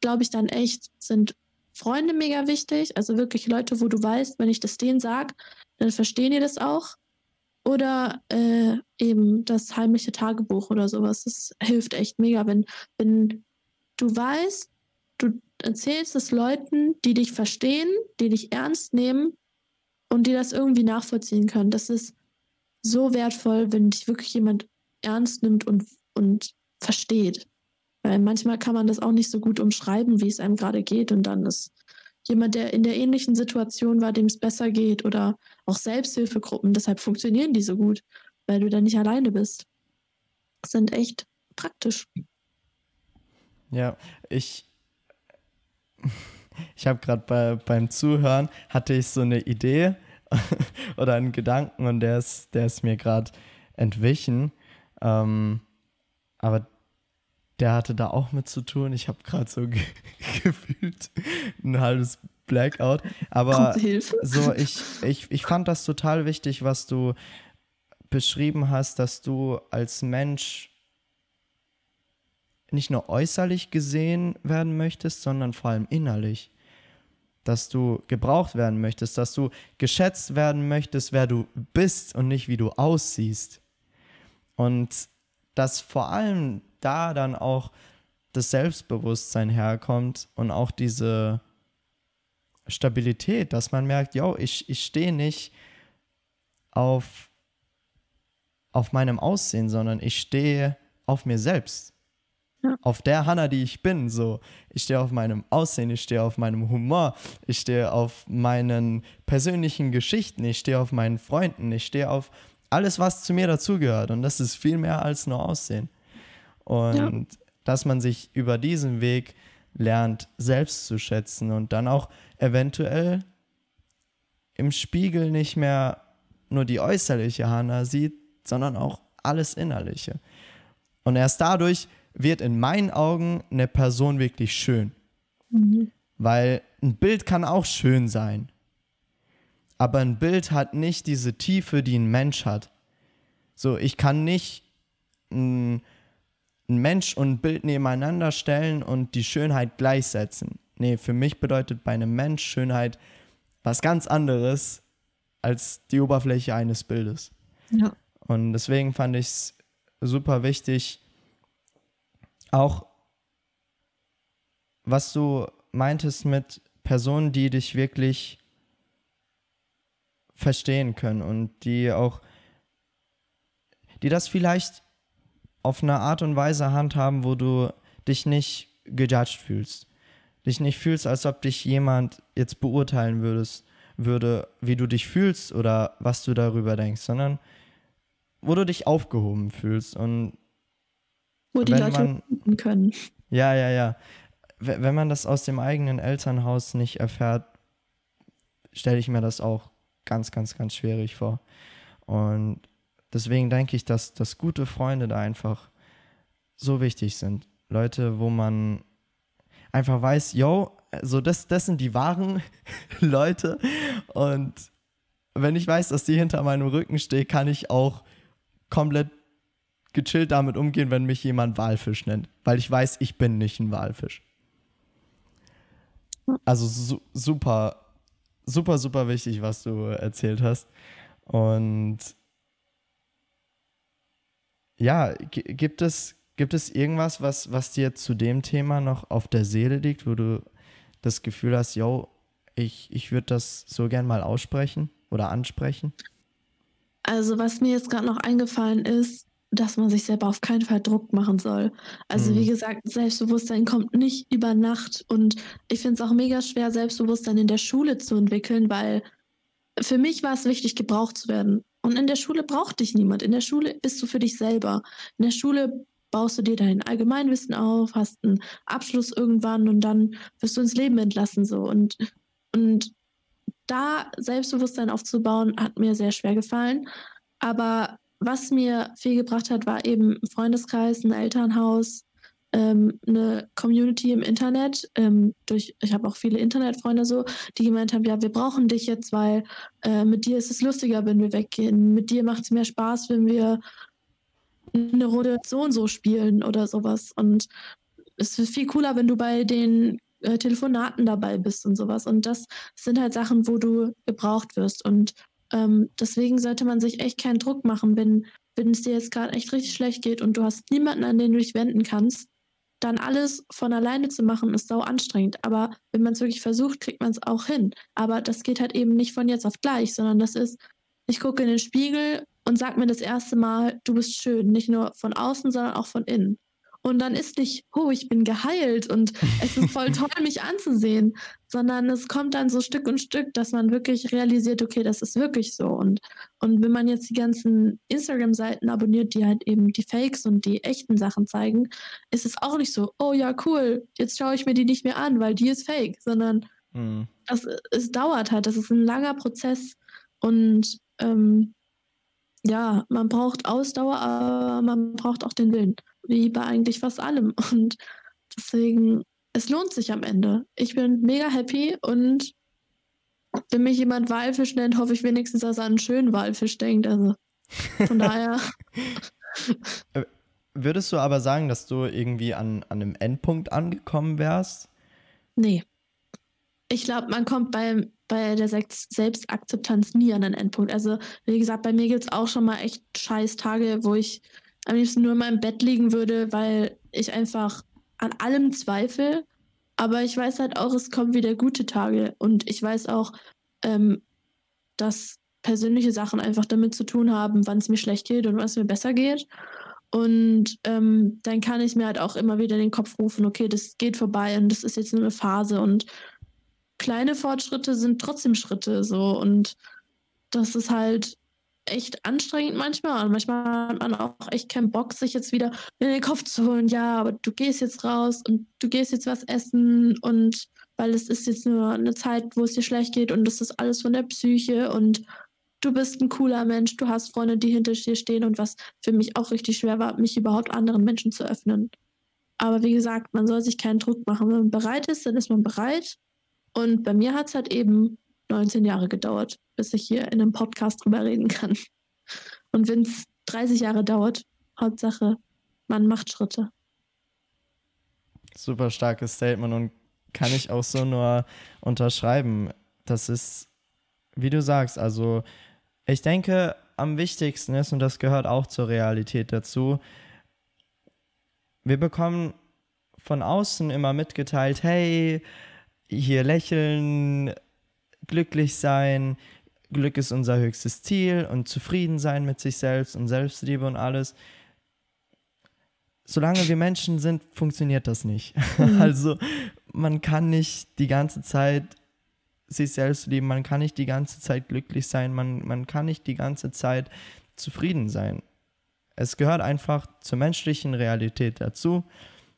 [SPEAKER 1] glaube ich dann echt, sind Freunde mega wichtig. Also wirklich Leute, wo du weißt, wenn ich das denen sage, dann verstehen die das auch. Oder äh, eben das heimliche Tagebuch oder sowas. Das hilft echt mega, wenn, wenn du weißt, du erzählst es Leuten, die dich verstehen, die dich ernst nehmen und die das irgendwie nachvollziehen können. Das ist so wertvoll, wenn dich wirklich jemand ernst nimmt und, und versteht. Weil manchmal kann man das auch nicht so gut umschreiben, wie es einem gerade geht. Und dann ist jemand, der in der ähnlichen Situation war, dem es besser geht oder auch Selbsthilfegruppen. Deshalb funktionieren die so gut, weil du da nicht alleine bist. Das sind echt praktisch.
[SPEAKER 2] Ja, ich, ich habe gerade bei, beim Zuhören, hatte ich so eine Idee oder einen Gedanken und der ist, der ist mir gerade entwichen. Ähm, aber der hatte da auch mit zu tun. Ich habe gerade so ge gefühlt ein halbes Blackout. Aber so, ich, ich, ich fand das total wichtig, was du beschrieben hast, dass du als Mensch nicht nur äußerlich gesehen werden möchtest, sondern vor allem innerlich. Dass du gebraucht werden möchtest, dass du geschätzt werden möchtest, wer du bist und nicht wie du aussiehst. Und dass vor allem da dann auch das Selbstbewusstsein herkommt und auch diese Stabilität, dass man merkt, yo, ich, ich stehe nicht auf, auf meinem Aussehen, sondern ich stehe auf mir selbst. Ja. Auf der Hanna, die ich bin. So, ich stehe auf meinem Aussehen, ich stehe auf meinem Humor, ich stehe auf meinen persönlichen Geschichten, ich stehe auf meinen Freunden, ich stehe auf alles, was zu mir dazugehört. Und das ist viel mehr als nur Aussehen. Und ja. dass man sich über diesen Weg lernt, selbst zu schätzen und dann auch eventuell im Spiegel nicht mehr nur die äußerliche Hanna sieht, sondern auch alles Innerliche. Und erst dadurch wird in meinen Augen eine Person wirklich schön. Mhm. Weil ein Bild kann auch schön sein. Aber ein Bild hat nicht diese Tiefe, die ein Mensch hat. So, ich kann nicht ein ein Mensch und ein Bild nebeneinander stellen und die Schönheit gleichsetzen. Nee, für mich bedeutet bei einem Mensch Schönheit was ganz anderes als die Oberfläche eines Bildes. Ja. Und deswegen fand ich es super wichtig, auch was du meintest mit Personen, die dich wirklich verstehen können und die auch, die das vielleicht auf eine Art und Weise handhaben, wo du dich nicht gejudged fühlst. Dich nicht fühlst, als ob dich jemand jetzt beurteilen würdest, würde, wie du dich fühlst oder was du darüber denkst, sondern wo du dich aufgehoben fühlst und
[SPEAKER 1] wo die Leute man, können.
[SPEAKER 2] Ja, ja, ja. Wenn man das aus dem eigenen Elternhaus nicht erfährt, stelle ich mir das auch ganz, ganz, ganz schwierig vor. Und deswegen denke ich, dass, dass gute Freunde da einfach so wichtig sind. Leute, wo man einfach weiß, yo, so das, das sind die wahren Leute. Und wenn ich weiß, dass die hinter meinem Rücken steht, kann ich auch komplett gechillt damit umgehen, wenn mich jemand Walfisch nennt. Weil ich weiß, ich bin nicht ein Walfisch. Also su super, super, super wichtig, was du erzählt hast. Und ja, gibt es, gibt es irgendwas, was, was dir zu dem Thema noch auf der Seele liegt, wo du das Gefühl hast, yo, ich, ich würde das so gern mal aussprechen oder ansprechen?
[SPEAKER 1] Also, was mir jetzt gerade noch eingefallen ist, dass man sich selber auf keinen Fall Druck machen soll. Also, mhm. wie gesagt, Selbstbewusstsein kommt nicht über Nacht. Und ich finde es auch mega schwer, Selbstbewusstsein in der Schule zu entwickeln, weil für mich war es wichtig, gebraucht zu werden. Und in der Schule braucht dich niemand. In der Schule bist du für dich selber. In der Schule baust du dir dein Allgemeinwissen auf, hast einen Abschluss irgendwann und dann wirst du ins Leben entlassen. So. Und, und da Selbstbewusstsein aufzubauen, hat mir sehr schwer gefallen. Aber was mir viel gebracht hat, war eben ein Freundeskreis, ein Elternhaus, ähm, eine Community im Internet. Ähm, durch, ich habe auch viele Internetfreunde so, die gemeint haben, ja, wir brauchen dich jetzt, weil äh, mit dir ist es lustiger, wenn wir weggehen. Mit dir macht es mehr Spaß, wenn wir eine Runde so und so spielen oder sowas. Und es ist viel cooler, wenn du bei den äh, Telefonaten dabei bist und sowas. Und das sind halt Sachen, wo du gebraucht wirst. Und ähm, deswegen sollte man sich echt keinen Druck machen, wenn, wenn es dir jetzt gerade echt richtig schlecht geht und du hast niemanden, an den du dich wenden kannst, dann alles von alleine zu machen, ist sau anstrengend. Aber wenn man es wirklich versucht, kriegt man es auch hin. Aber das geht halt eben nicht von jetzt auf gleich, sondern das ist, ich gucke in den Spiegel und sag mir das erste Mal, du bist schön. Nicht nur von außen, sondern auch von innen. Und dann ist nicht, oh, ich bin geheilt und es ist voll toll, mich anzusehen, sondern es kommt dann so Stück und Stück, dass man wirklich realisiert, okay, das ist wirklich so. Und, und wenn man jetzt die ganzen Instagram-Seiten abonniert, die halt eben die Fakes und die echten Sachen zeigen, ist es auch nicht so, oh ja, cool, jetzt schaue ich mir die nicht mehr an, weil die ist fake, sondern mhm. das, es dauert halt, das ist ein langer Prozess und ähm, ja, man braucht Ausdauer, aber man braucht auch den Willen wie bei eigentlich fast allem. Und deswegen, es lohnt sich am Ende. Ich bin mega happy und wenn mich jemand Walfisch nennt, hoffe ich wenigstens, dass er an einen schönen Walfisch denkt. Also von daher.
[SPEAKER 2] Äh, würdest du aber sagen, dass du irgendwie an, an einem Endpunkt angekommen wärst?
[SPEAKER 1] Nee. Ich glaube, man kommt bei, bei der Selbstakzeptanz nie an einen Endpunkt. Also, wie gesagt, bei mir gibt es auch schon mal echt scheiß Tage, wo ich am liebsten nur in meinem Bett liegen würde, weil ich einfach an allem zweifle. Aber ich weiß halt auch, es kommen wieder gute Tage. Und ich weiß auch, ähm, dass persönliche Sachen einfach damit zu tun haben, wann es mir schlecht geht und wann es mir besser geht. Und ähm, dann kann ich mir halt auch immer wieder den Kopf rufen, okay, das geht vorbei und das ist jetzt nur eine Phase. Und kleine Fortschritte sind trotzdem Schritte so. Und das ist halt echt anstrengend manchmal und manchmal hat man auch echt keinen Bock, sich jetzt wieder in den Kopf zu holen, ja, aber du gehst jetzt raus und du gehst jetzt was essen und weil es ist jetzt nur eine Zeit, wo es dir schlecht geht und das ist alles von der Psyche und du bist ein cooler Mensch, du hast Freunde, die hinter dir stehen und was für mich auch richtig schwer war, mich überhaupt anderen Menschen zu öffnen. Aber wie gesagt, man soll sich keinen Druck machen. Wenn man bereit ist, dann ist man bereit. Und bei mir hat es halt eben 19 Jahre gedauert, bis ich hier in einem Podcast drüber reden kann. Und wenn es 30 Jahre dauert, Hauptsache, man macht Schritte.
[SPEAKER 2] Super starkes Statement und kann ich auch so nur unterschreiben. Das ist, wie du sagst, also ich denke, am wichtigsten ist, und das gehört auch zur Realität dazu, wir bekommen von außen immer mitgeteilt, hey, hier lächeln, glücklich sein. Glück ist unser höchstes Ziel und zufrieden sein mit sich selbst und Selbstliebe und alles. Solange wir Menschen sind, funktioniert das nicht. Mhm. Also man kann nicht die ganze Zeit sich selbst lieben, man kann nicht die ganze Zeit glücklich sein, man, man kann nicht die ganze Zeit zufrieden sein. Es gehört einfach zur menschlichen Realität dazu,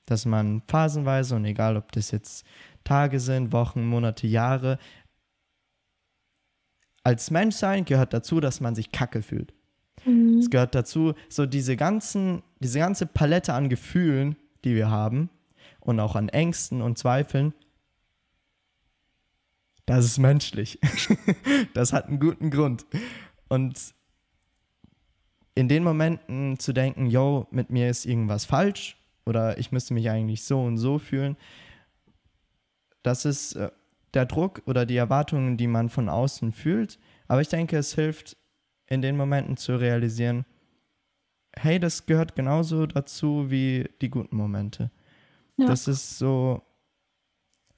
[SPEAKER 2] dass man phasenweise und egal ob das jetzt Tage sind, Wochen, Monate, Jahre, als Mensch sein gehört dazu, dass man sich kacke fühlt. Mhm. Es gehört dazu, so diese ganzen, diese ganze Palette an Gefühlen die wir haben und auch an Ängsten und Zweifeln, das ist menschlich. das hat einen guten Grund. Und in den Momenten zu denken, yo, mit mir ist irgendwas falsch oder ich müsste mich eigentlich so und so fühlen, das ist äh, der Druck oder die Erwartungen, die man von außen fühlt. Aber ich denke, es hilft in den Momenten zu realisieren, hey, das gehört genauso dazu wie die guten Momente. Ja. Das ist so,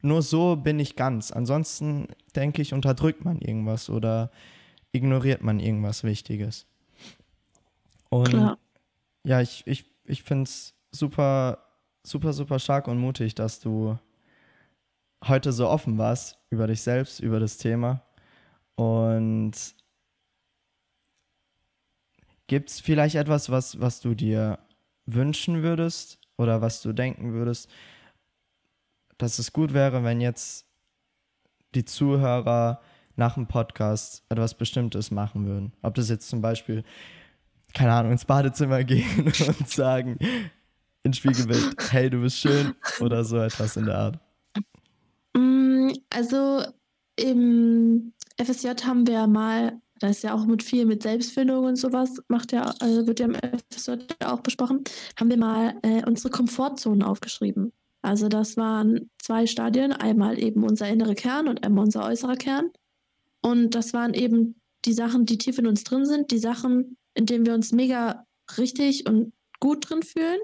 [SPEAKER 2] nur so bin ich ganz. Ansonsten denke ich, unterdrückt man irgendwas oder ignoriert man irgendwas Wichtiges. Und Klar. ja, ich, ich, ich finde es super, super, super stark und mutig, dass du heute so offen warst über dich selbst, über das Thema. Und gibt es vielleicht etwas, was, was du dir wünschen würdest oder was du denken würdest, dass es gut wäre, wenn jetzt die Zuhörer nach dem Podcast etwas Bestimmtes machen würden. Ob das jetzt zum Beispiel, keine Ahnung, ins Badezimmer gehen und sagen, ins Spiegelbild, hey, du bist schön oder so etwas in der Art.
[SPEAKER 1] Also im FSJ haben wir mal, da ist ja auch mit viel mit Selbstfindung und sowas, macht ja, also wird ja im FSJ auch besprochen, haben wir mal äh, unsere Komfortzonen aufgeschrieben. Also das waren zwei Stadien, einmal eben unser innerer Kern und einmal unser äußerer Kern. Und das waren eben die Sachen, die tief in uns drin sind, die Sachen, in denen wir uns mega richtig und gut drin fühlen.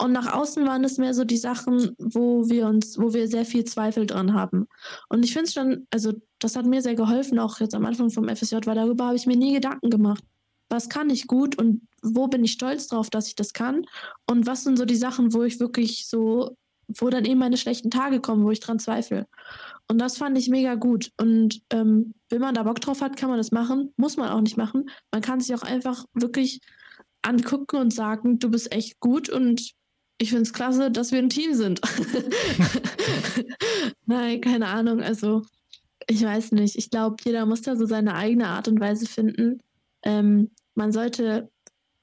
[SPEAKER 1] Und nach außen waren es mehr so die Sachen, wo wir uns, wo wir sehr viel Zweifel dran haben. Und ich finde es schon, also das hat mir sehr geholfen, auch jetzt am Anfang vom FSJ, weil darüber habe ich mir nie Gedanken gemacht. Was kann ich gut und wo bin ich stolz drauf, dass ich das kann? Und was sind so die Sachen, wo ich wirklich so wo dann eben meine schlechten Tage kommen, wo ich dran zweifle. Und das fand ich mega gut. Und ähm, wenn man da Bock drauf hat, kann man das machen. Muss man auch nicht machen. Man kann sich auch einfach wirklich angucken und sagen, du bist echt gut und ich finde es klasse, dass wir ein Team sind. Nein, keine Ahnung. Also, ich weiß nicht. Ich glaube, jeder muss da so seine eigene Art und Weise finden. Ähm, man sollte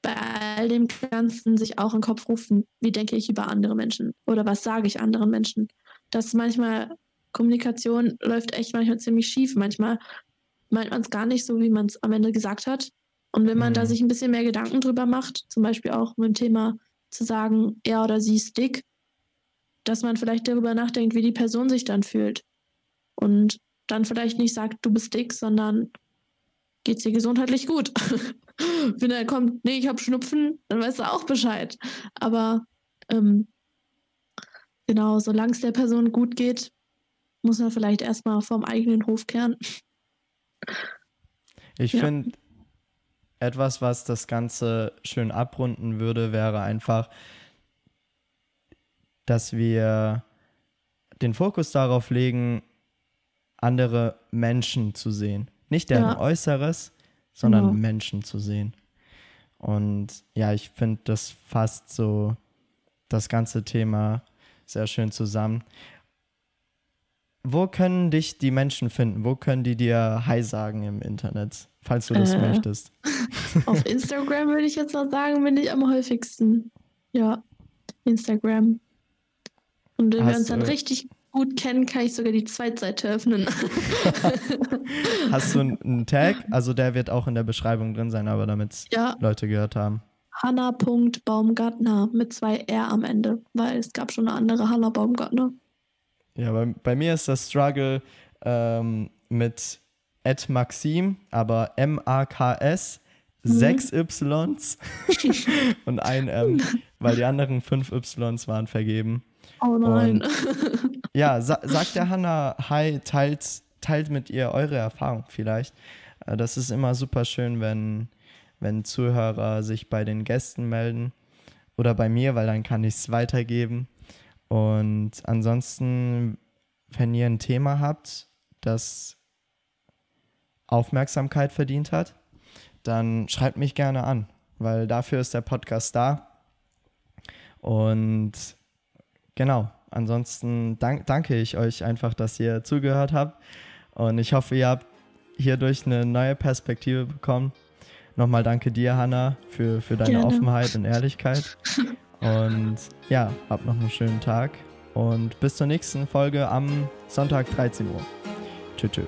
[SPEAKER 1] bei all dem Ganzen sich auch in den Kopf rufen, wie denke ich über andere Menschen oder was sage ich anderen Menschen. Dass manchmal Kommunikation läuft echt manchmal ziemlich schief. Manchmal meint man es gar nicht so, wie man es am Ende gesagt hat. Und wenn man mhm. da sich ein bisschen mehr Gedanken drüber macht, zum Beispiel auch mit dem Thema zu sagen, er oder sie ist dick, dass man vielleicht darüber nachdenkt, wie die Person sich dann fühlt. Und dann vielleicht nicht sagt, du bist dick, sondern geht es dir gesundheitlich gut. Wenn er kommt, nee, ich habe Schnupfen, dann weißt du auch Bescheid. Aber ähm, genau, solange es der Person gut geht, muss man vielleicht erstmal vom eigenen Hof kehren.
[SPEAKER 2] Ich ja. finde, etwas, was das Ganze schön abrunden würde, wäre einfach, dass wir den Fokus darauf legen, andere Menschen zu sehen. Nicht deren ja. Äußeres, sondern genau. Menschen zu sehen. Und ja, ich finde, das fasst so das ganze Thema sehr schön zusammen. Wo können dich die Menschen finden? Wo können die dir Hi sagen im Internet, falls du das äh, möchtest?
[SPEAKER 1] Auf Instagram würde ich jetzt mal sagen, bin ich am häufigsten. Ja, Instagram. Und wenn Hast, wir uns dann richtig gut kennen, kann ich sogar die Zweitseite öffnen.
[SPEAKER 2] Hast du einen Tag? Also der wird auch in der Beschreibung drin sein, aber damit ja. Leute gehört haben.
[SPEAKER 1] Hanna.baumgartner mit zwei R am Ende, weil es gab schon eine andere Hanna Baumgartner.
[SPEAKER 2] Ja, bei, bei mir ist das Struggle ähm, mit Ed Maxim, aber M-A-K-S, mhm. sechs Ys und ein M, weil die anderen fünf Ys waren vergeben.
[SPEAKER 1] Oh nein.
[SPEAKER 2] Und, ja, sa sagt der Hanna, hi, teilt, teilt mit ihr eure Erfahrung vielleicht. Äh, das ist immer super schön, wenn, wenn Zuhörer sich bei den Gästen melden oder bei mir, weil dann kann ich es weitergeben. Und ansonsten, wenn ihr ein Thema habt, das Aufmerksamkeit verdient hat, dann schreibt mich gerne an, weil dafür ist der Podcast da. Und genau, ansonsten dank, danke ich euch einfach, dass ihr zugehört habt. Und ich hoffe, ihr habt hierdurch eine neue Perspektive bekommen. Nochmal danke dir, Hanna, für, für deine Gerne. Offenheit und Ehrlichkeit. Und ja, habt noch einen schönen Tag und bis zur nächsten Folge am Sonntag 13 Uhr. Tschüss. tschüss.